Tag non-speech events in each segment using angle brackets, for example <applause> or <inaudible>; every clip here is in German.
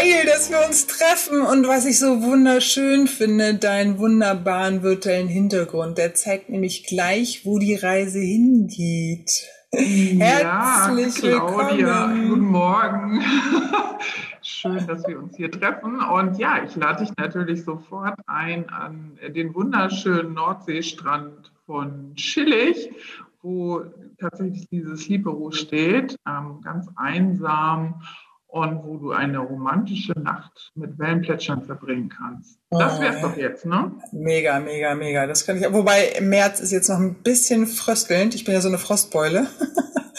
Geil, dass wir uns treffen und was ich so wunderschön finde, deinen wunderbaren virtuellen Hintergrund. Der zeigt nämlich gleich, wo die Reise hingeht. Herzlich ja, Claudia, willkommen. Guten Morgen. <laughs> Schön, dass wir uns hier treffen. Und ja, ich lade dich natürlich sofort ein an den wunderschönen Nordseestrand von Schillig, wo tatsächlich dieses Libero steht, ähm, ganz einsam und wo du eine romantische Nacht mit Wellenplätschern verbringen kannst. Das wär's doch jetzt, ne? Mega, mega, mega. Das kann ich. Wobei im März ist jetzt noch ein bisschen fröstelnd. Ich bin ja so eine Frostbeule. <laughs>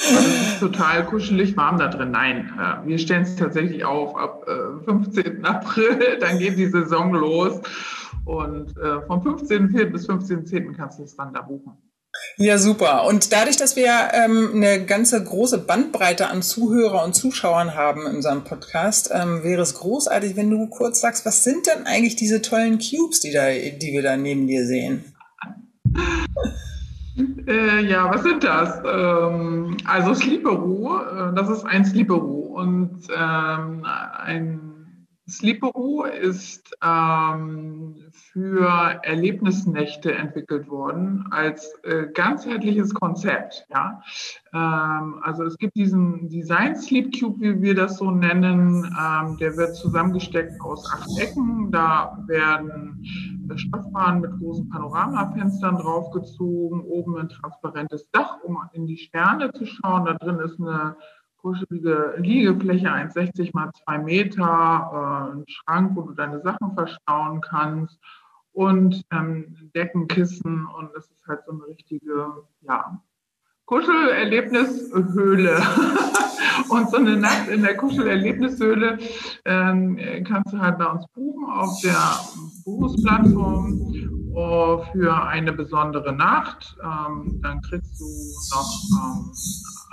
Also es ist total kuschelig warm da drin. Nein, äh, wir stellen es tatsächlich auf ab 15. Äh, April. <laughs> Dann geht die Saison los. Und äh, vom 15.04. bis 15.10. kannst du es dann da buchen. Ja, super. Und dadurch, dass wir ähm, eine ganze große Bandbreite an Zuhörer und Zuschauern haben in unserem Podcast, ähm, wäre es großartig, wenn du kurz sagst, was sind denn eigentlich diese tollen Cubes, die, da, die wir da neben dir sehen? Äh, ja, was sind das? Ähm, also Sleeperoo, äh, das ist ein Sleeperoo und ähm, ein Sleeperoo ist ähm, für Erlebnisnächte entwickelt worden als äh, ganzheitliches Konzept. Ja? Ähm, also es gibt diesen Design Sleep Cube, wie wir das so nennen. Ähm, der wird zusammengesteckt aus acht Ecken. Da werden äh, Stoffbahnen mit großen Panoramafenstern draufgezogen, oben ein transparentes Dach, um in die Sterne zu schauen. Da drin ist eine kuschelige Liegefläche, 1,60 mal 2 Meter, äh, ein Schrank, wo du deine Sachen verstauen kannst und ähm, Deckenkissen und es ist halt so eine richtige, ja, Kuschelerlebnishöhle. <laughs> und so eine Nacht in der Kuschelerlebnishöhle ähm, kannst du halt bei uns buchen auf der Buchungsplattform uh, für eine besondere Nacht. Ähm, dann kriegst du noch ähm,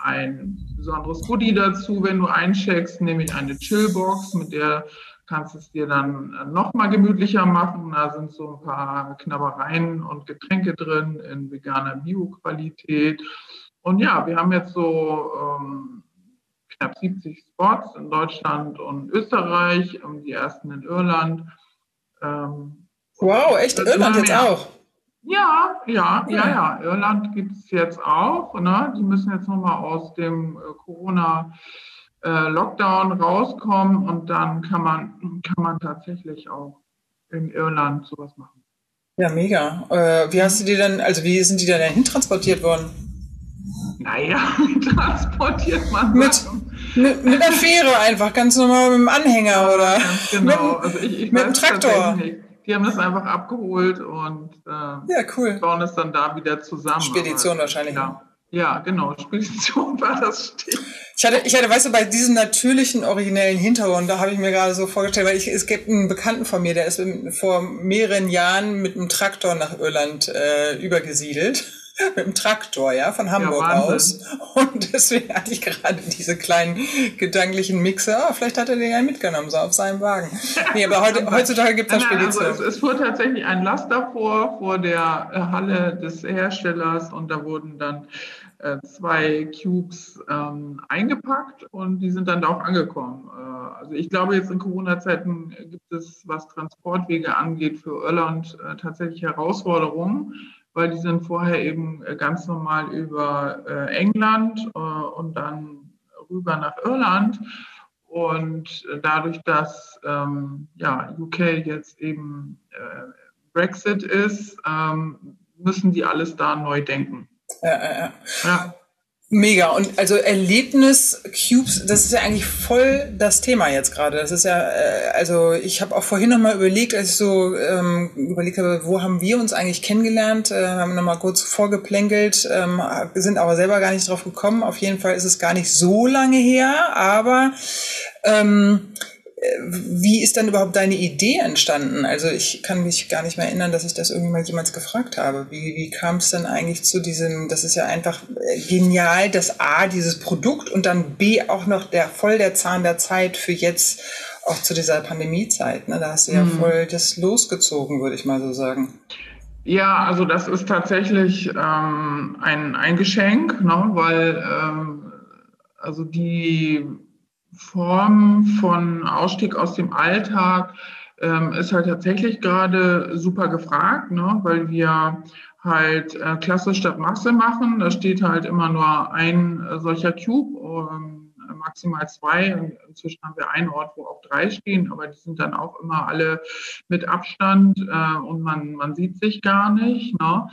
ein besonderes Goodie dazu, wenn du eincheckst, nämlich eine Chillbox, mit der kannst du es dir dann noch mal gemütlicher machen. Da sind so ein paar Knabbereien und Getränke drin in veganer Bio-Qualität. Und ja, wir haben jetzt so ähm, knapp 70 Spots in Deutschland und Österreich, ähm, die ersten in Irland. Ähm, wow, echt? Irland jetzt auch? Ja, ja, ja, ja. Irland gibt es jetzt auch. Ne? Die müssen jetzt nochmal aus dem äh, Corona-Lockdown äh, rauskommen und dann kann man, kann man tatsächlich auch in Irland sowas machen. Ja, mega. Äh, wie hast du die denn, also wie sind die denn dahin transportiert worden? Naja, <laughs> transportiert man mit, mit, mit der Fähre einfach, ganz normal mit dem Anhänger oder <laughs> genau. mit, also ich, ich mit dem Traktor. Die haben das einfach abgeholt und äh, ja, cool. bauen es dann da wieder zusammen. Spedition Aber, wahrscheinlich. Ja, ja, genau. Spedition <laughs> war das Stich. Ich hatte, ich hatte, weißt du, bei diesem natürlichen, originellen Hintergrund, da habe ich mir gerade so vorgestellt, weil ich, es gibt einen Bekannten von mir, der ist vor mehreren Jahren mit einem Traktor nach Irland äh, übergesiedelt. <laughs> mit dem Traktor, ja, von Hamburg ja, aus. Und deswegen hatte ich gerade diese kleinen gedanklichen Mixer. Oh, vielleicht hat er den ja mitgenommen, so auf seinem Wagen. <laughs> Nee, aber heute, heutzutage gibt es da Spedition. Also es, es fuhr tatsächlich ein Laster vor, vor der äh, Halle des Herstellers und da wurden dann äh, zwei Cubes ähm, eingepackt und die sind dann da auch angekommen. Äh, also ich glaube, jetzt in Corona-Zeiten gibt es, was Transportwege angeht, für Irland äh, tatsächlich Herausforderungen weil die sind vorher eben äh, ganz normal über äh, England äh, und dann rüber nach Irland. Und dadurch, dass ähm, ja, UK jetzt eben äh, Brexit ist, ähm, müssen die alles da neu denken. Ja, ja, ja. Mega. Und also Erlebnis-Cubes, das ist ja eigentlich voll das Thema jetzt gerade. Das ist ja, äh, also ich habe auch vorhin nochmal überlegt, als ich so ähm, überlegt habe, wo haben wir uns eigentlich kennengelernt, äh, haben nochmal kurz vorgeplänkelt, ähm, sind aber selber gar nicht drauf gekommen. Auf jeden Fall ist es gar nicht so lange her, aber ähm, wie ist dann überhaupt deine Idee entstanden? Also ich kann mich gar nicht mehr erinnern, dass ich das irgendwann jemals gefragt habe. Wie, wie kam es dann eigentlich zu diesem, das ist ja einfach äh, genial, dass A, dieses Produkt und dann B, auch noch der voll der Zahn der Zeit für jetzt, auch zu dieser Pandemiezeit. Ne? Da hast du ja mhm. voll das losgezogen, würde ich mal so sagen. Ja, also das ist tatsächlich ähm, ein, ein Geschenk, ne? weil ähm, also die Form von Ausstieg aus dem Alltag ähm, ist halt tatsächlich gerade super gefragt, ne? weil wir halt äh, Klasse statt Masse machen. Da steht halt immer nur ein äh, solcher Cube, ähm, maximal zwei. Inzwischen haben wir einen Ort, wo auch drei stehen, aber die sind dann auch immer alle mit Abstand äh, und man, man sieht sich gar nicht. Ne?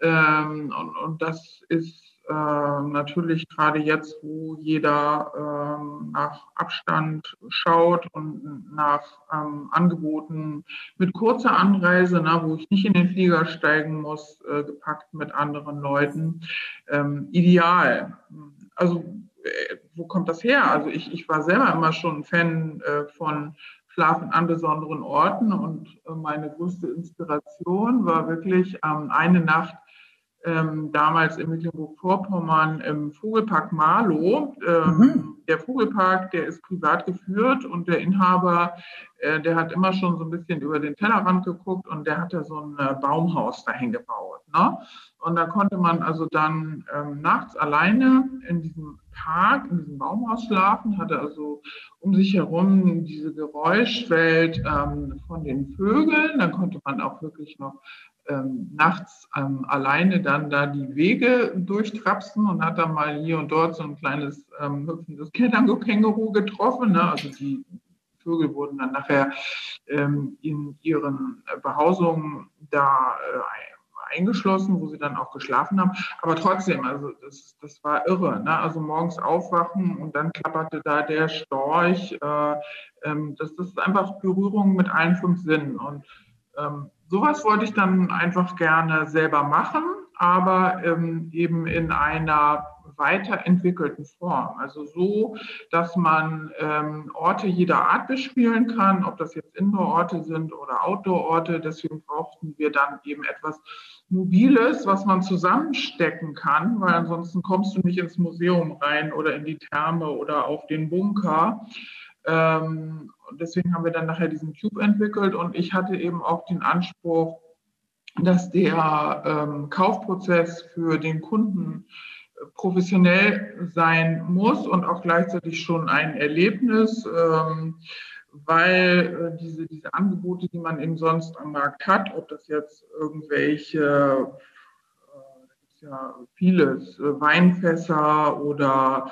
Ähm, und, und das ist äh, natürlich gerade jetzt, wo jeder ähm, nach Abstand schaut und nach ähm, Angeboten mit kurzer Anreise, na, wo ich nicht in den Flieger steigen muss, äh, gepackt mit anderen Leuten, ähm, ideal. Also äh, wo kommt das her? Also ich, ich war selber immer schon ein Fan äh, von Schlafen an besonderen Orten und äh, meine größte Inspiration war wirklich ähm, eine Nacht ähm, damals in Mecklenburg-Vorpommern im Vogelpark Marlow. Ähm, mhm. Der Vogelpark, der ist privat geführt und der Inhaber, äh, der hat immer schon so ein bisschen über den Tellerrand geguckt und der hatte so ein äh, Baumhaus dahin gebaut. Ne? Und da konnte man also dann ähm, nachts alleine in diesem Park, in diesem Baumhaus schlafen, hatte also um sich herum diese Geräuschwelt ähm, von den Vögeln. Dann konnte man auch wirklich noch ähm, nachts ähm, alleine dann da die Wege durchtrapsen und hat dann mal hier und dort so ein kleines ähm, hüpfendes Känguru getroffen. Ne? Also die Vögel wurden dann nachher ähm, in ihren Behausungen da äh, eingeschlossen, wo sie dann auch geschlafen haben. Aber trotzdem, also das, das war irre. Ne? Also morgens aufwachen und dann klapperte da der Storch. Äh, ähm, das, das ist einfach Berührung mit allen fünf Sinnen. Und ähm, sowas wollte ich dann einfach gerne selber machen, aber ähm, eben in einer weiterentwickelten Form. Also so, dass man ähm, Orte jeder Art bespielen kann, ob das jetzt Indoor-Orte sind oder Outdoor-Orte. Deswegen brauchten wir dann eben etwas Mobiles, was man zusammenstecken kann, weil ansonsten kommst du nicht ins Museum rein oder in die Therme oder auf den Bunker. Ähm, deswegen haben wir dann nachher diesen Cube entwickelt und ich hatte eben auch den Anspruch, dass der ähm, Kaufprozess für den Kunden äh, professionell sein muss und auch gleichzeitig schon ein Erlebnis, ähm, weil äh, diese, diese Angebote, die man eben sonst am Markt hat, ob das jetzt irgendwelche, äh, ja vieles, äh, Weinfässer oder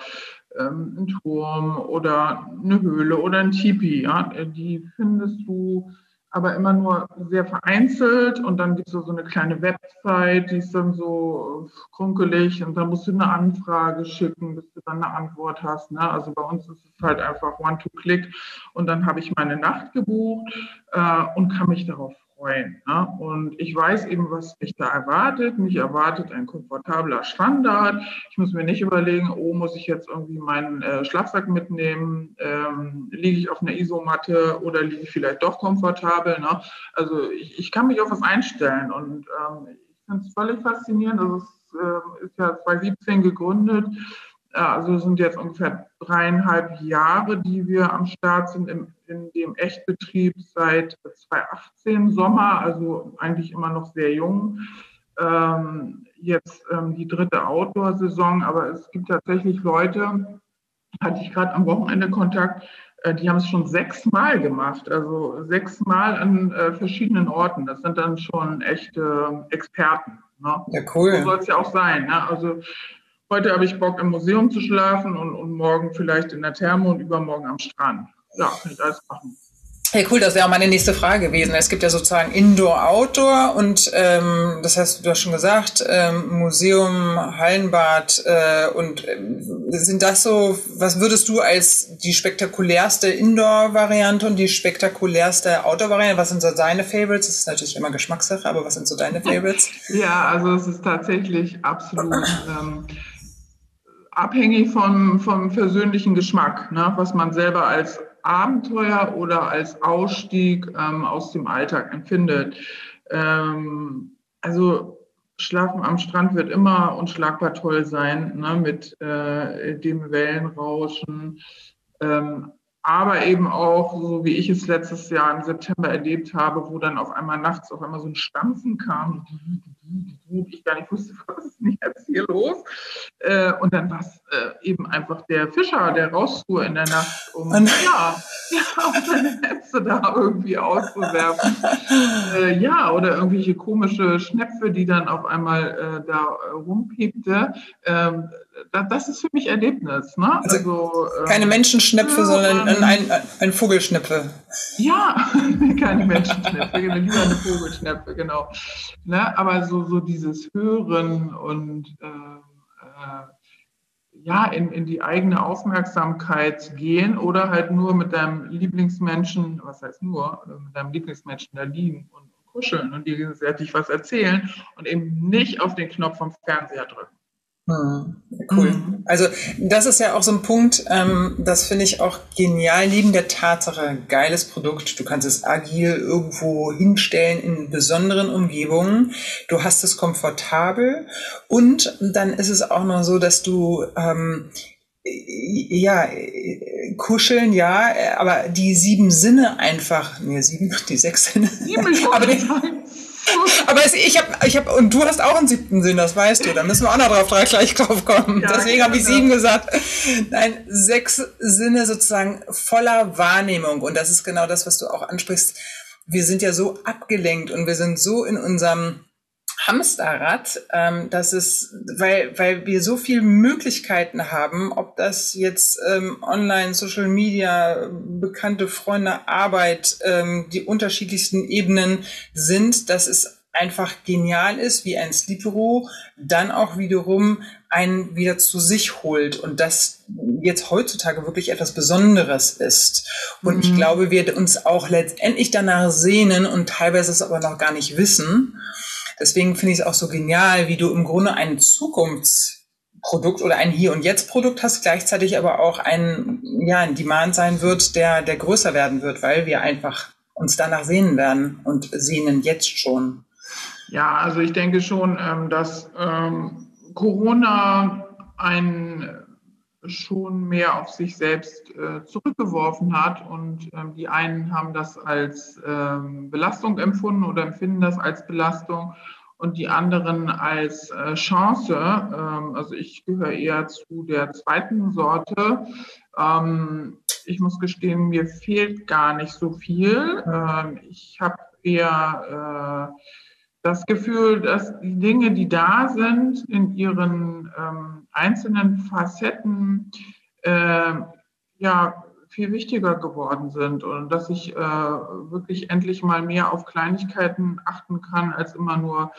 ähm, ein Turm oder eine Höhle oder ein Tipi. Ja? Die findest du aber immer nur sehr vereinzelt und dann gibt es so eine kleine Website, die ist dann so krunkelig und dann musst du eine Anfrage schicken, bis du dann eine Antwort hast. Ne? Also bei uns ist es halt einfach One-to-Click und dann habe ich meine Nacht gebucht äh, und kann mich darauf freuen. Ne? Und ich weiß eben, was mich da erwartet. Mich erwartet ein komfortabler Standard. Ich muss mir nicht überlegen, oh, muss ich jetzt irgendwie meinen äh, Schlafsack mitnehmen? Ähm, liege ich auf einer Isomatte oder liege ich vielleicht doch komfortabel? Ne? Also ich, ich, kann mich auf was einstellen und ähm, ich finde es völlig faszinierend. Also es äh, ist ja 2017 gegründet. Also es sind jetzt ungefähr dreieinhalb Jahre, die wir am Start sind im, in dem Echtbetrieb seit 2018 Sommer, also eigentlich immer noch sehr jung. Ähm, jetzt ähm, die dritte Outdoor-Saison, aber es gibt tatsächlich Leute, hatte ich gerade am Wochenende Kontakt, äh, die haben es schon sechsmal gemacht, also sechsmal an äh, verschiedenen Orten. Das sind dann schon echte Experten. Ne? Ja, cool. So soll es ja auch sein. Ne? Also Heute habe ich Bock im Museum zu schlafen und, und morgen vielleicht in der Therme und übermorgen am Strand. Ja, kann ich alles machen. Ja, cool, das wäre auch meine nächste Frage gewesen. Es gibt ja sozusagen Indoor, Outdoor und ähm, das hast du ja schon gesagt, ähm, Museum, Hallenbad äh, und äh, sind das so, was würdest du als die spektakulärste Indoor-Variante und die spektakulärste Outdoor-Variante, was sind so deine Favorites? Das ist natürlich immer Geschmackssache, aber was sind so deine Favorites? <laughs> Ja, also es ist tatsächlich absolut ähm, abhängig vom, vom persönlichen Geschmack, ne, was man selber als Abenteuer oder als Ausstieg ähm, aus dem Alltag empfindet. Ähm, also Schlafen am Strand wird immer unschlagbar toll sein, ne, mit äh, dem Wellenrauschen. Ähm, aber eben auch, so wie ich es letztes Jahr im September erlebt habe, wo dann auf einmal nachts auf einmal so ein Stampfen kam, <laughs> ich gar nicht wusste, <laughs> was ist denn jetzt hier los? Äh, und dann war es äh, eben einfach der Fischer, der rausfuhr in der Nacht, um ja, <laughs> ja, um seine Netze da irgendwie auszuwerfen. Äh, ja, oder irgendwelche komische Schnäpfe, die dann auf einmal da rumpiepte. Das, ist für mich Erlebnis. Ne? Also, also keine ähm, Menschenschnäpfe, ja, sondern ein, ein, ein Vogelschnäpfe. Ja, <laughs> keine Menschenschnäpfe, lieber eine Vogelschnäpfe, genau. Ne? Aber so, so dieses Hören und äh, äh, ja, in, in die eigene Aufmerksamkeit gehen oder halt nur mit deinem Lieblingsmenschen, was heißt nur, mit deinem Lieblingsmenschen da liegen und kuscheln und dir gegenseitig was erzählen und eben nicht auf den Knopf vom Fernseher drücken. Hm, cool. Mhm. Also das ist ja auch so ein Punkt, ähm, das finde ich auch genial, neben der Tatsache, geiles Produkt, du kannst es agil irgendwo hinstellen in besonderen Umgebungen, du hast es komfortabel. Und dann ist es auch noch so, dass du ähm, ja, kuscheln, ja, aber die sieben Sinne einfach, nee, sieben, die sechs Sinne, <laughs> aber die, <laughs> aber es, ich habe, ich habe, und du hast auch einen siebten Sinn, das weißt du. Da müssen wir auch noch drauf, gleich drauf kommen. Ja, Deswegen habe ich sieben gesagt. Nein, sechs Sinne sozusagen voller Wahrnehmung. Und das ist genau das, was du auch ansprichst. Wir sind ja so abgelenkt und wir sind so in unserem Hamsterrad, ähm, dass es, weil, weil wir so viele Möglichkeiten haben, ob das jetzt ähm, online, Social Media, bekannte Freunde, Arbeit, ähm, die unterschiedlichsten Ebenen sind, dass es einfach genial ist, wie ein Sleepero dann auch wiederum einen wieder zu sich holt und das jetzt heutzutage wirklich etwas Besonderes ist. Und mhm. ich glaube, wir uns auch letztendlich danach sehnen und teilweise es aber noch gar nicht wissen. Deswegen finde ich es auch so genial, wie du im Grunde ein Zukunftsprodukt oder ein Hier- und Jetzt-Produkt hast, gleichzeitig aber auch ein, ja, ein Demand sein wird, der, der größer werden wird, weil wir einfach uns danach sehnen werden und sehnen jetzt schon. Ja, also ich denke schon, ähm, dass ähm, Corona ein schon mehr auf sich selbst äh, zurückgeworfen hat. Und ähm, die einen haben das als ähm, Belastung empfunden oder empfinden das als Belastung und die anderen als äh, Chance. Ähm, also ich gehöre eher zu der zweiten Sorte. Ähm, ich muss gestehen, mir fehlt gar nicht so viel. Ähm, ich habe eher äh, das Gefühl, dass die Dinge, die da sind, in ihren ähm, einzelnen Facetten äh, ja viel wichtiger geworden sind und dass ich äh, wirklich endlich mal mehr auf Kleinigkeiten achten kann, als immer nur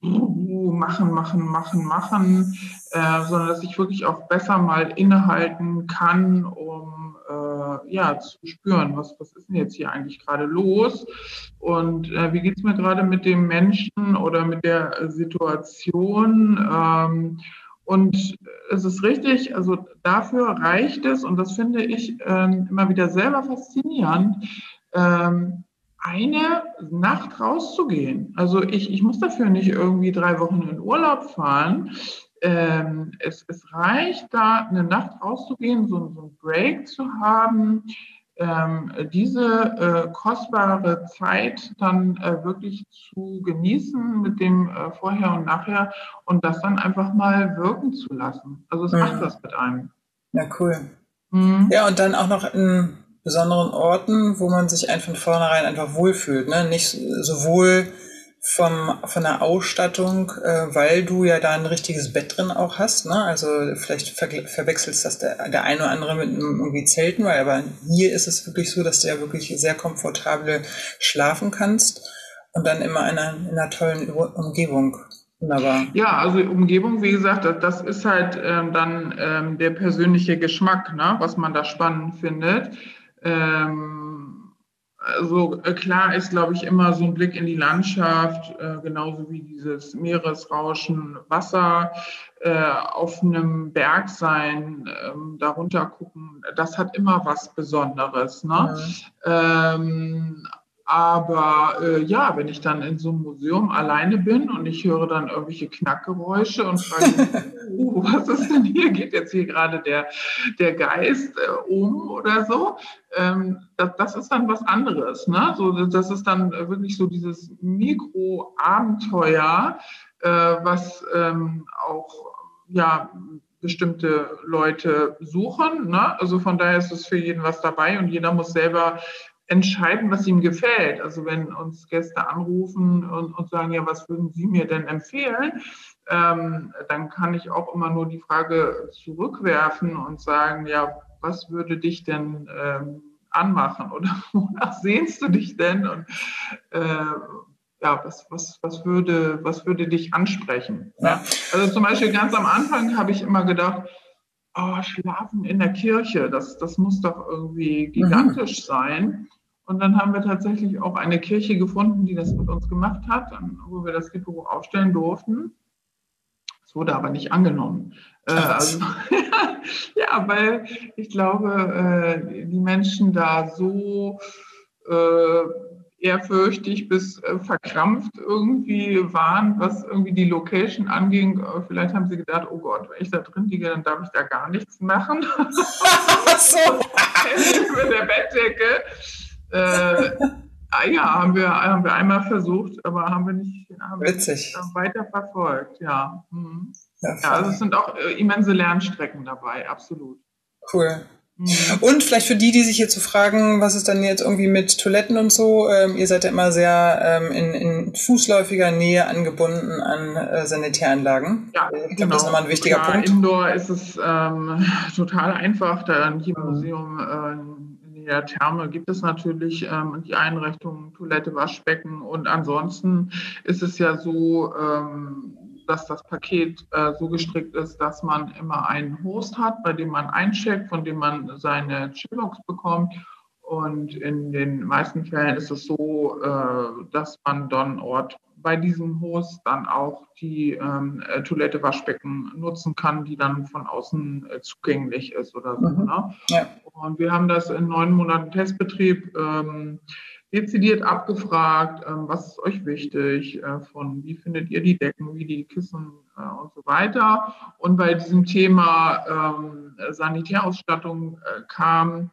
machen, machen, machen, machen, äh, sondern dass ich wirklich auch besser mal innehalten kann, um äh, ja zu spüren, was, was ist denn jetzt hier eigentlich gerade los und äh, wie geht es mir gerade mit dem Menschen oder mit der Situation. Ähm, und es ist richtig, also dafür reicht es, und das finde ich ähm, immer wieder selber faszinierend, ähm, eine Nacht rauszugehen. Also ich, ich muss dafür nicht irgendwie drei Wochen in Urlaub fahren. Ähm, es, es reicht da, eine Nacht rauszugehen, so, so einen Break zu haben, ähm, diese äh, kostbare Zeit dann äh, wirklich zu genießen mit dem äh, Vorher und Nachher und das dann einfach mal wirken zu lassen. Also es mhm. macht was mit einem. Ja, cool. Mhm. Ja, und dann auch noch in besonderen Orten, wo man sich einfach von vornherein einfach wohlfühlt. Ne? Nicht sowohl vom, von der Ausstattung, äh, weil du ja da ein richtiges Bett drin auch hast. Ne? Also vielleicht ver verwechselst das der, der eine oder andere mit einem irgendwie Zelten, weil aber hier ist es wirklich so, dass du ja wirklich sehr komfortabel schlafen kannst und dann immer in einer, in einer tollen Umgebung. Wunderbar. Ja, also Umgebung, wie gesagt, das, das ist halt ähm, dann ähm, der persönliche Geschmack, ne? was man da spannend findet. Ähm, also äh, klar ist, glaube ich, immer so ein Blick in die Landschaft, äh, genauso wie dieses Meeresrauschen, Wasser äh, auf einem Berg sein, ähm, darunter gucken, das hat immer was Besonderes. Ne? Ja. Ähm, aber äh, ja, wenn ich dann in so einem Museum alleine bin und ich höre dann irgendwelche Knackgeräusche und frage, <laughs> oh, was ist denn hier? Geht jetzt hier gerade der, der Geist äh, um oder so? Ähm, das, das, ist dann was anderes. Ne? So, das ist dann wirklich so dieses Mikro-Abenteuer, äh, was ähm, auch ja, bestimmte Leute suchen. Ne? Also von daher ist es für jeden was dabei und jeder muss selber entscheiden, was ihm gefällt. Also wenn uns Gäste anrufen und, und sagen, ja, was würden Sie mir denn empfehlen? Ähm, dann kann ich auch immer nur die Frage zurückwerfen und sagen, ja, was würde dich denn ähm, anmachen oder <laughs> wonach sehnst du dich denn? Und äh, ja, was, was, was, würde, was würde dich ansprechen? Ja. Also zum Beispiel ganz am Anfang habe ich immer gedacht, oh, Schlafen in der Kirche, das, das muss doch irgendwie mhm. gigantisch mhm. sein. Und dann haben wir tatsächlich auch eine Kirche gefunden, die das mit uns gemacht hat, wo wir das Libero aufstellen durften. Es wurde aber nicht angenommen. Äh, also, <laughs> ja, weil ich glaube, äh, die Menschen da so äh, ehrfürchtig bis äh, verkrampft irgendwie waren, was irgendwie die Location anging. Äh, vielleicht haben sie gedacht, oh Gott, wenn ich da drin liege, dann darf ich da gar nichts machen. <laughs> so. Mit der Bettdecke. Äh, ah ja, haben wir, haben wir einmal versucht, aber haben wir nicht haben Witzig. weiter verfolgt. Ja. Mhm. ja, ja also es sind auch äh, immense Lernstrecken dabei, absolut. Cool. Mhm. Und vielleicht für die, die sich jetzt so fragen, was ist dann jetzt irgendwie mit Toiletten und so, ähm, ihr seid ja immer sehr ähm, in, in fußläufiger Nähe angebunden an äh, Sanitäranlagen. Ja, ich glaube, genau. das ist nochmal ein wichtiger ja, Punkt. Indoor ist es ähm, <laughs> total einfach, da in jedem mhm. Museum äh, in der Therme gibt es natürlich ähm, die Einrichtungen, Toilette, Waschbecken und ansonsten ist es ja so, ähm, dass das Paket äh, so gestrickt ist, dass man immer einen Host hat, bei dem man eincheckt, von dem man seine Chillbox bekommt. Und in den meisten Fällen ist es so, äh, dass man dann Ort bei diesem Host dann auch die ähm, äh, Toilette, Waschbecken nutzen kann, die dann von außen äh, zugänglich ist oder so. Mhm. Ne? Ja. Und wir haben das in neun Monaten Testbetrieb ähm, dezidiert abgefragt, ähm, was ist euch wichtig, äh, von wie findet ihr die Decken, wie die Kissen äh, und so weiter. Und bei diesem Thema ähm, Sanitärausstattung äh, kam,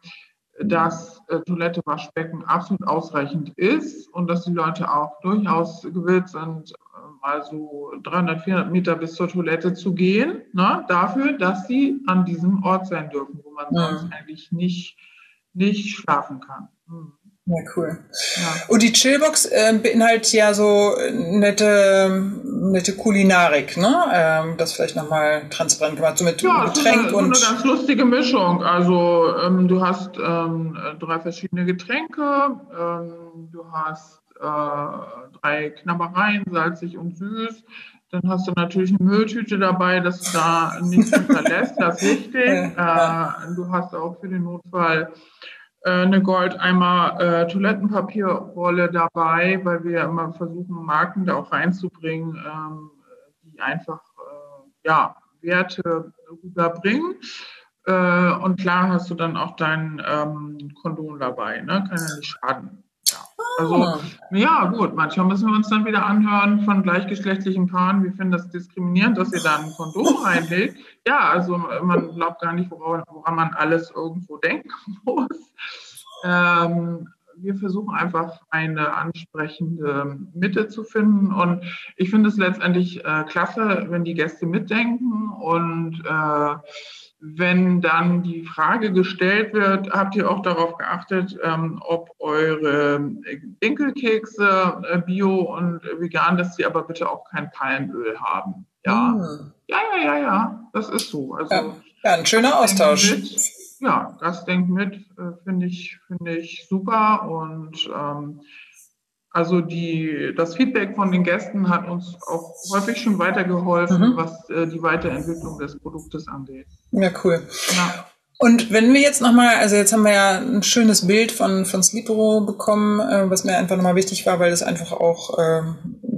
dass Toilette, Waschbecken absolut ausreichend ist und dass die Leute auch durchaus gewillt sind, mal so 300, 400 Meter bis zur Toilette zu gehen, ne, dafür, dass sie an diesem Ort sein dürfen, wo man ja. sonst eigentlich nicht, nicht schlafen kann. Hm. Ja, cool. Ja. Und die Chillbox äh, beinhaltet ja so nette, nette Kulinarik, ne? Ähm, das vielleicht nochmal transparent gemacht, so mit ja, Getränk eine, und. So eine ganz lustige Mischung. Also ähm, du hast ähm, drei verschiedene Getränke, ähm, du hast äh, drei Knabbereien, salzig und süß. Dann hast du natürlich eine Mülltüte dabei, dass du da nichts <laughs> hinterlässt, das ist wichtig. Äh, du hast auch für den Notfall äh, eine Goldeimer äh, Toilettenpapierrolle dabei, weil wir immer versuchen, Marken da auch reinzubringen, ähm, die einfach äh, ja, Werte rüberbringen. Äh, und klar hast du dann auch dein ähm, Kondom dabei, ne? kann ja nicht schaden. Also, ah. ja, gut, manchmal müssen wir uns dann wieder anhören von gleichgeschlechtlichen Paaren, wir finden das diskriminierend, dass ihr da ein Kondom <laughs> reinlegt. Ja, also man glaubt gar nicht, woran, woran man alles irgendwo denken <laughs> muss. Ähm, wir versuchen einfach eine ansprechende Mitte zu finden. Und ich finde es letztendlich äh, klasse, wenn die Gäste mitdenken und äh, wenn dann die Frage gestellt wird, habt ihr auch darauf geachtet, ähm, ob eure Dinkelkekse äh, bio und vegan, dass sie aber bitte auch kein Palmöl haben. Ja, mhm. ja, ja, ja, ja, das ist so. Also, ja, ja ein schöner Austausch. Mit, ja, das denkt mit, äh, finde ich, finde ich super und ähm, also die, das Feedback von den Gästen hat uns auch häufig schon weitergeholfen, mhm. was äh, die Weiterentwicklung des Produktes angeht. Ja, cool. Ja. Und wenn wir jetzt nochmal, also jetzt haben wir ja ein schönes Bild von, von Sleepero bekommen, äh, was mir einfach nochmal wichtig war, weil das einfach auch, äh,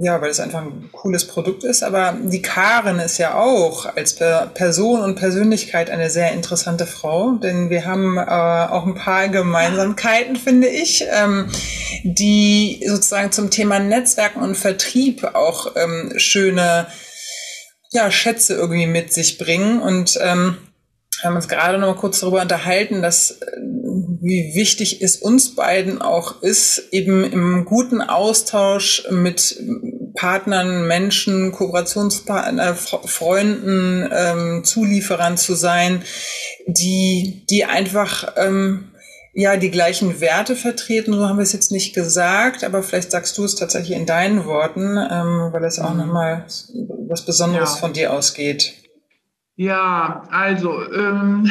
ja, weil es einfach ein cooles Produkt ist. Aber die Karen ist ja auch als per Person und Persönlichkeit eine sehr interessante Frau, denn wir haben äh, auch ein paar Gemeinsamkeiten, finde ich, ähm, die sozusagen zum Thema Netzwerken und Vertrieb auch ähm, schöne ja, Schätze irgendwie mit sich bringen. Und ähm, wir haben uns gerade noch mal kurz darüber unterhalten, dass äh, wie wichtig es uns beiden auch ist, eben im guten Austausch mit Partnern, Menschen, Kooperationspartner, Freunden, ähm, Zulieferern zu sein, die, die einfach ähm, ja die gleichen Werte vertreten. So haben wir es jetzt nicht gesagt, aber vielleicht sagst du es tatsächlich in deinen Worten, ähm, weil es auch mhm. nochmal was Besonderes ja. von dir ausgeht. Ja, also ähm,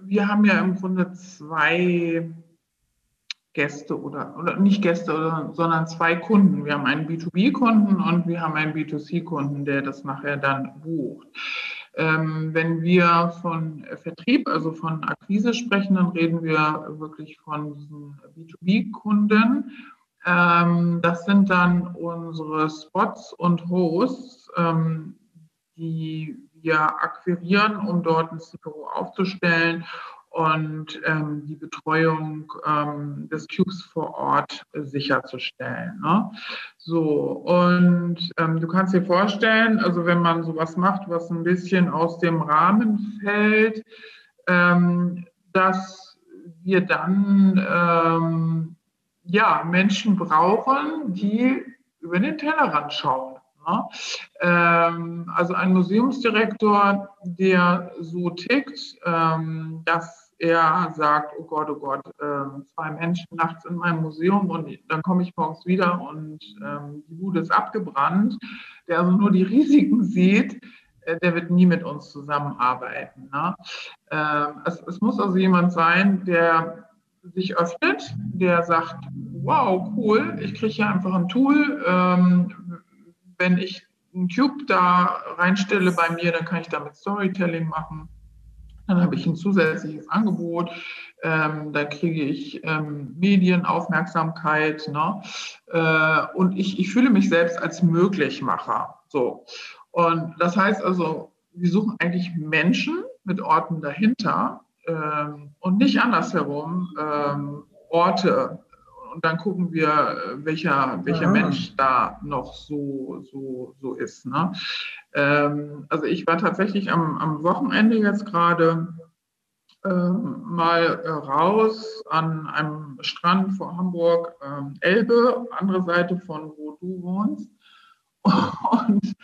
wir haben ja im Grunde zwei Gäste oder, oder nicht Gäste, oder, sondern zwei Kunden. Wir haben einen B2B-Kunden und wir haben einen B2C-Kunden, der das nachher dann bucht. Ähm, wenn wir von Vertrieb, also von Akquise sprechen, dann reden wir wirklich von diesen B2B-Kunden. Ähm, das sind dann unsere Spots und Hosts, ähm, die wir akquirieren, um dort ein CPO aufzustellen und ähm, die Betreuung ähm, des Cubes vor Ort äh, sicherzustellen. Ne? So, und ähm, du kannst dir vorstellen, also wenn man sowas macht, was ein bisschen aus dem Rahmen fällt, ähm, dass wir dann ähm, ja, Menschen brauchen, die über den Tellerrand schauen. Ähm, also ein Museumsdirektor, der so tickt, ähm, dass er sagt, oh Gott, oh Gott, äh, zwei Menschen nachts in meinem Museum und dann komme ich morgens wieder und ähm, die Bude ist abgebrannt, der also nur die Risiken sieht, äh, der wird nie mit uns zusammenarbeiten. Ne? Ähm, es, muss also jemand sein, der sich öffnet, der sagt, wow, cool, ich kriege hier einfach ein Tool, ähm, wenn ich einen Cube da reinstelle bei mir, dann kann ich damit Storytelling machen. Dann habe ich ein zusätzliches Angebot. Ähm, da kriege ich ähm, Medienaufmerksamkeit. Ne? Äh, und ich, ich fühle mich selbst als Möglichmacher. So. Und das heißt also, wir suchen eigentlich Menschen mit Orten dahinter ähm, und nicht andersherum ähm, Orte und dann gucken wir, äh, welcher, welcher ah. Mensch da noch so, so, so ist. Ne? Ähm, also ich war tatsächlich am, am Wochenende jetzt gerade ähm, mal äh, raus an einem Strand vor Hamburg, ähm, Elbe, andere Seite von wo du wohnst. <laughs> Und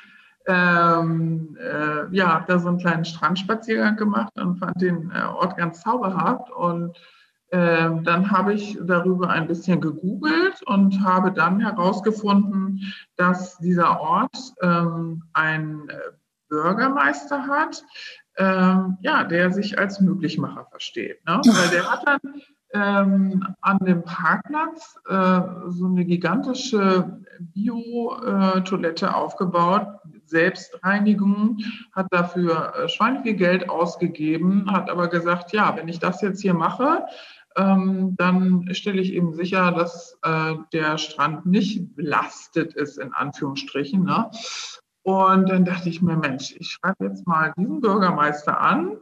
ähm, äh, ja, habe da so einen kleinen Strandspaziergang gemacht und fand den äh, Ort ganz zauberhaft und dann habe ich darüber ein bisschen gegoogelt und habe dann herausgefunden, dass dieser Ort ähm, einen äh, Bürgermeister hat, ähm, ja, der sich als Möglichmacher versteht. Ne? <laughs> Weil der hat dann ähm, an dem Parkplatz äh, so eine gigantische Bio-Toilette äh, aufgebaut, Selbstreinigung, hat dafür äh, schweinefviel Geld ausgegeben, hat aber gesagt, ja, wenn ich das jetzt hier mache, ähm, dann stelle ich eben sicher, dass äh, der Strand nicht belastet ist, in Anführungsstrichen. Ne? Und dann dachte ich mir, Mensch, ich schreibe jetzt mal diesen Bürgermeister an.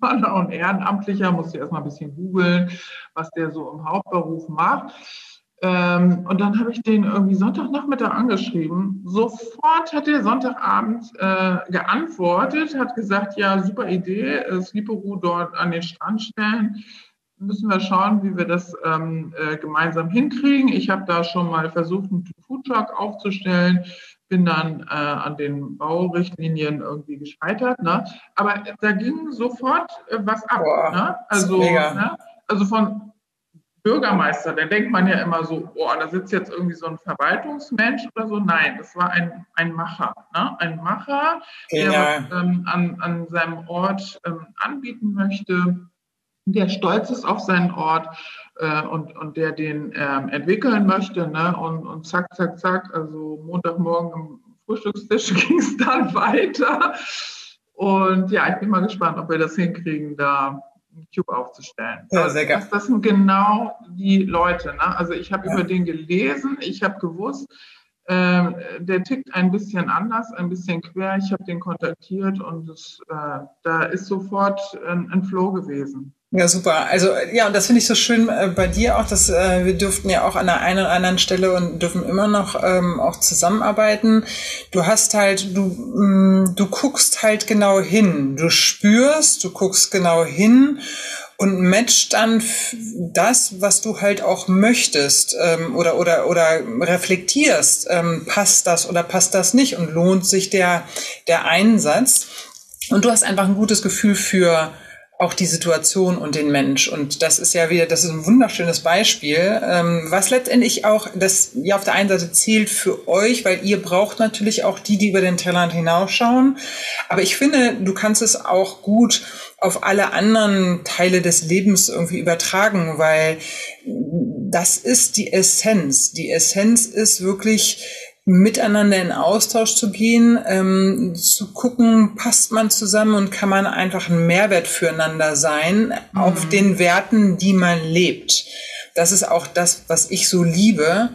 War auch ein Ehrenamtlicher, musste erst mal ein bisschen googeln, was der so im Hauptberuf macht. Ähm, und dann habe ich den irgendwie Sonntagnachmittag angeschrieben. Sofort hat der Sonntagabend äh, geantwortet, hat gesagt, ja, super Idee, äh, Sleeperoo dort an den Strand stellen müssen wir schauen, wie wir das ähm, äh, gemeinsam hinkriegen. Ich habe da schon mal versucht, einen Foodtruck aufzustellen, bin dann äh, an den Baurichtlinien irgendwie gescheitert. Ne? Aber da ging sofort äh, was ab. Boah, ne? Also, ne? also von Bürgermeister, da denkt man ja immer so, boah, da sitzt jetzt irgendwie so ein Verwaltungsmensch oder so. Nein, das war ein, ein Macher. Ne? Ein Macher, der was ähm, an, an seinem Ort ähm, anbieten möchte der stolz ist auf seinen Ort äh, und, und der den ähm, entwickeln möchte. Ne? Und, und zack, zack, zack, also Montagmorgen am Frühstückstisch <laughs> ging es dann weiter. Und ja, ich bin mal gespannt, ob wir das hinkriegen, da einen Cube aufzustellen. Ja, sehr gerne. Das, das, sind genau die Leute. Ne? Also ich habe ja. über den gelesen, ich habe gewusst, äh, der tickt ein bisschen anders, ein bisschen quer. Ich habe den kontaktiert und das, äh, da ist sofort ein, ein Flow gewesen. Ja, super. Also ja, und das finde ich so schön äh, bei dir auch, dass äh, wir dürften ja auch an der einen oder anderen Stelle und dürfen immer noch ähm, auch zusammenarbeiten. Du hast halt, du, mh, mm, du guckst halt genau hin, du spürst, du guckst genau hin und matcht dann das, was du halt auch möchtest ähm, oder oder oder reflektierst, ähm, passt das oder passt das nicht und lohnt sich der der Einsatz und du hast einfach ein gutes Gefühl für auch die Situation und den Mensch. Und das ist ja wieder, das ist ein wunderschönes Beispiel, ähm, was letztendlich auch das ja auf der einen Seite zählt für euch, weil ihr braucht natürlich auch die, die über den Tellerrand hinausschauen. Aber ich finde, du kannst es auch gut auf alle anderen Teile des Lebens irgendwie übertragen, weil das ist die Essenz. Die Essenz ist wirklich miteinander in Austausch zu gehen, ähm, zu gucken, passt man zusammen und kann man einfach ein Mehrwert füreinander sein mhm. auf den Werten, die man lebt. Das ist auch das, was ich so liebe.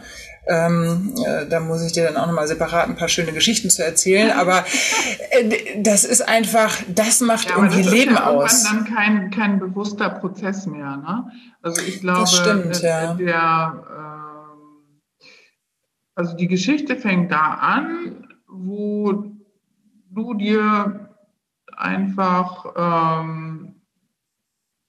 Ähm, äh, da muss ich dir dann auch nochmal separat ein paar schöne Geschichten zu erzählen. Aber äh, das ist einfach, das macht ja, irgendwie das Leben ist ja aus. dann kein, kein bewusster Prozess mehr. Ne? Also ich glaube, stimmt, äh, ja. der also die Geschichte fängt da an, wo du dir einfach ähm,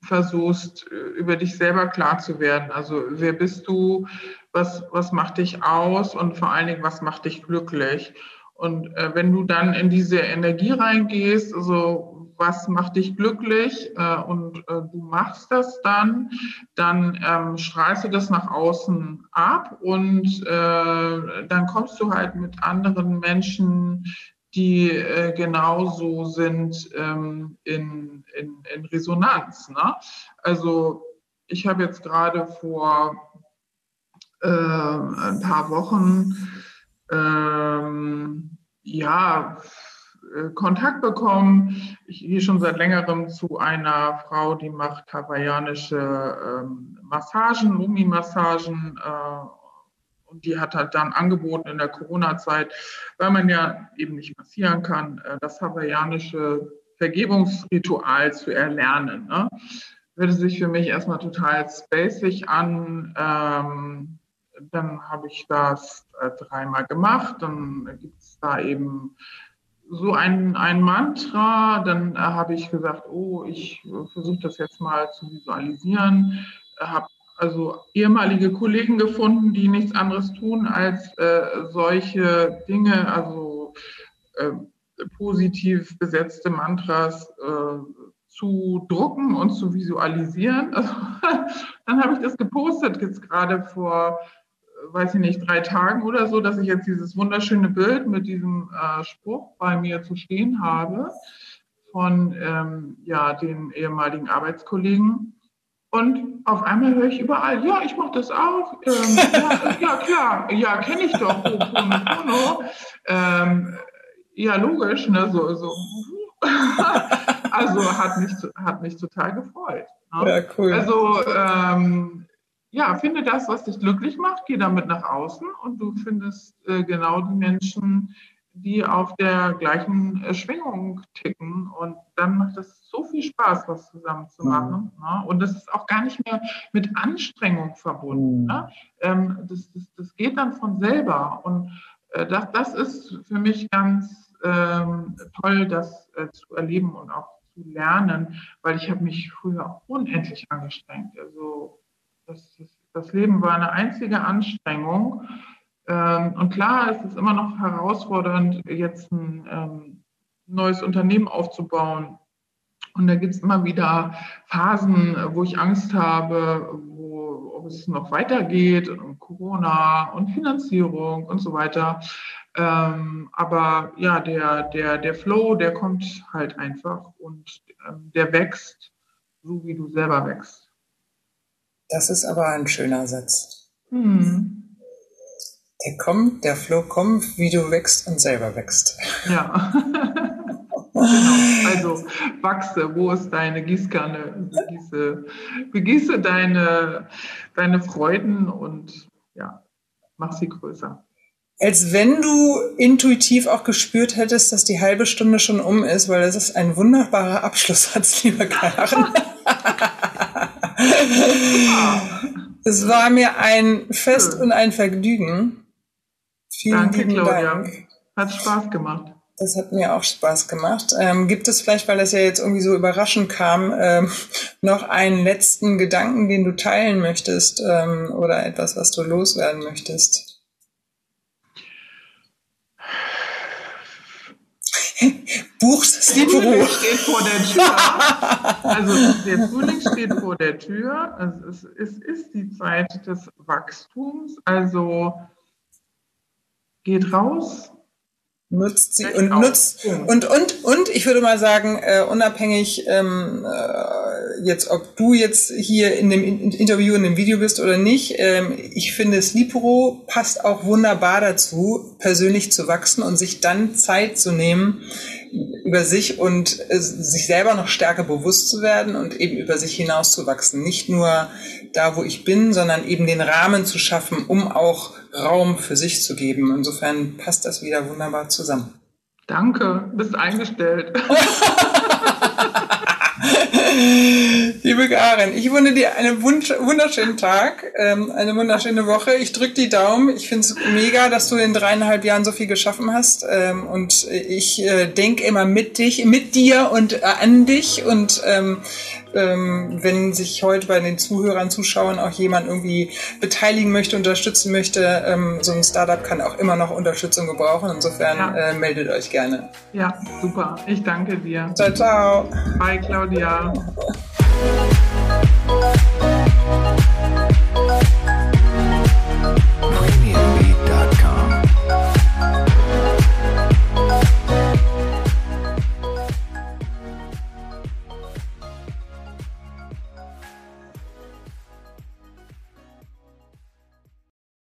versuchst, über dich selber klar zu werden. Also wer bist du, was, was macht dich aus und vor allen Dingen, was macht dich glücklich? Und äh, wenn du dann in diese Energie reingehst, also was macht dich glücklich äh, und äh, du machst das dann, dann ähm, strahlst du das nach außen ab und äh, dann kommst du halt mit anderen Menschen, die äh, genauso sind, ähm, in, in, in Resonanz. Ne? Also ich habe jetzt gerade vor äh, ein paar Wochen ähm, ja, Kontakt bekommen. Ich gehe schon seit längerem zu einer Frau, die macht hawaiianische ähm, Massagen, Lumi-Massagen. Äh, und die hat halt dann angeboten in der Corona-Zeit, weil man ja eben nicht massieren kann, äh, das hawaiianische Vergebungsritual zu erlernen. Ne? Hörte sich für mich erstmal total spacig an. Ähm, dann habe ich das äh, dreimal gemacht. Dann gibt es da eben so ein, ein Mantra, dann äh, habe ich gesagt, oh, ich äh, versuche das jetzt mal zu visualisieren, äh, habe also ehemalige Kollegen gefunden, die nichts anderes tun, als äh, solche Dinge, also äh, positiv besetzte Mantras äh, zu drucken und zu visualisieren. <laughs> Also, dann habe ich das gepostet jetzt gerade vor weiß ich nicht, drei Tagen oder so, dass ich jetzt dieses wunderschöne Bild mit diesem äh, Spruch bei mir zu stehen habe von ähm, ja, den ehemaligen Arbeitskollegen. Und auf einmal höre ich überall, ja, ich mache das auch. Ähm, ja, <laughs> ja, klar, ja, kenne ich doch. Ähm, ja, logisch, ne, so, so. <laughs> also hat mich, hat mich total gefreut. Ne? Ja, cool. Also ähm, ja, finde das, was dich glücklich macht, geh damit nach außen und du findest äh, genau die Menschen, die auf der gleichen äh, Schwingung ticken. Und dann macht es so viel Spaß, was zusammen zu mhm. machen. Mhm. Ne? Und das ist auch gar nicht mehr mit Anstrengung verbunden. Mhm. Ne? Ähm, das, das, das geht dann von selber. Und äh, das, das ist für mich ganz ähm, toll, das äh, zu erleben und auch zu lernen, weil ich habe mich früher unendlich angestrengt. Also das, das Leben war eine einzige Anstrengung. Ähm, und klar ist es immer noch herausfordernd, jetzt ein ähm, neues Unternehmen aufzubauen. Und da gibt es immer wieder Phasen, wo ich Angst habe, wo, ob es noch weitergeht, und Corona und Finanzierung und so weiter. Ähm, aber ja, der, der, der Flow, der kommt halt einfach und der wächst, so wie du selber wächst. Das ist aber ein schöner Satz. Hm. Der kommt, der Flow kommt, wie du wächst und selber wächst. Ja. <laughs> Genau. Also wachse, wo ist deine Gießkanne? Begieße, begieße deine, deine Freuden und ja, mach sie größer. Als wenn du intuitiv auch gespürt hättest, dass die halbe Stunde schon um ist, weil das ist ein wunderbarer Abschlusssatz, lieber Karen. <laughs> es war mir ein Fest und ein Vergnügen. Vielen Danke, lieben Claudia. Dank. Hat Spaß gemacht. Das hat mir auch Spaß gemacht. Ähm, gibt es vielleicht, weil das ja jetzt irgendwie so überraschend kam, ähm, noch einen letzten Gedanken, den du teilen möchtest ähm, oder etwas, was du loswerden möchtest? Buchst Sleeperoo. steht vor der Tür. Also der Frühling steht vor der Tür. Also es, es ist die Zeit des Wachstums. Also geht raus, nutzt sie und nutzt und und und ich würde mal sagen äh, unabhängig ähm, äh, jetzt ob du jetzt hier in dem Interview in dem Video bist oder nicht ähm, ich finde Sleepro passt auch wunderbar dazu persönlich zu wachsen und sich dann Zeit zu nehmen über sich und äh, sich selber noch stärker bewusst zu werden und eben über sich hinaus zu wachsen. Nicht nur da, wo ich bin, sondern eben den Rahmen zu schaffen, um auch Raum für sich zu geben. Insofern passt das wieder wunderbar zusammen. Danke, bist eingestellt. <laughs> Liebe Karin, ich wünsche dir einen wunderschönen Tag, ähm, eine wunderschöne Woche. Ich drücke die Daumen. Ich finde es mega, dass du in dreieinhalb Jahren so viel geschaffen hast. Ähm, und ich äh, denke immer mit dich, mit dir und äh, an dich. Und ähm, ähm, wenn sich heute bei den Zuhörern, Zuschauern auch jemand irgendwie beteiligen möchte, unterstützen möchte, ähm, so ein Startup kann auch immer noch Unterstützung gebrauchen. Insofern ja. äh, meldet euch gerne. Ja, super. Ich danke dir. Ciao, ciao. Bye, Claudia. <laughs>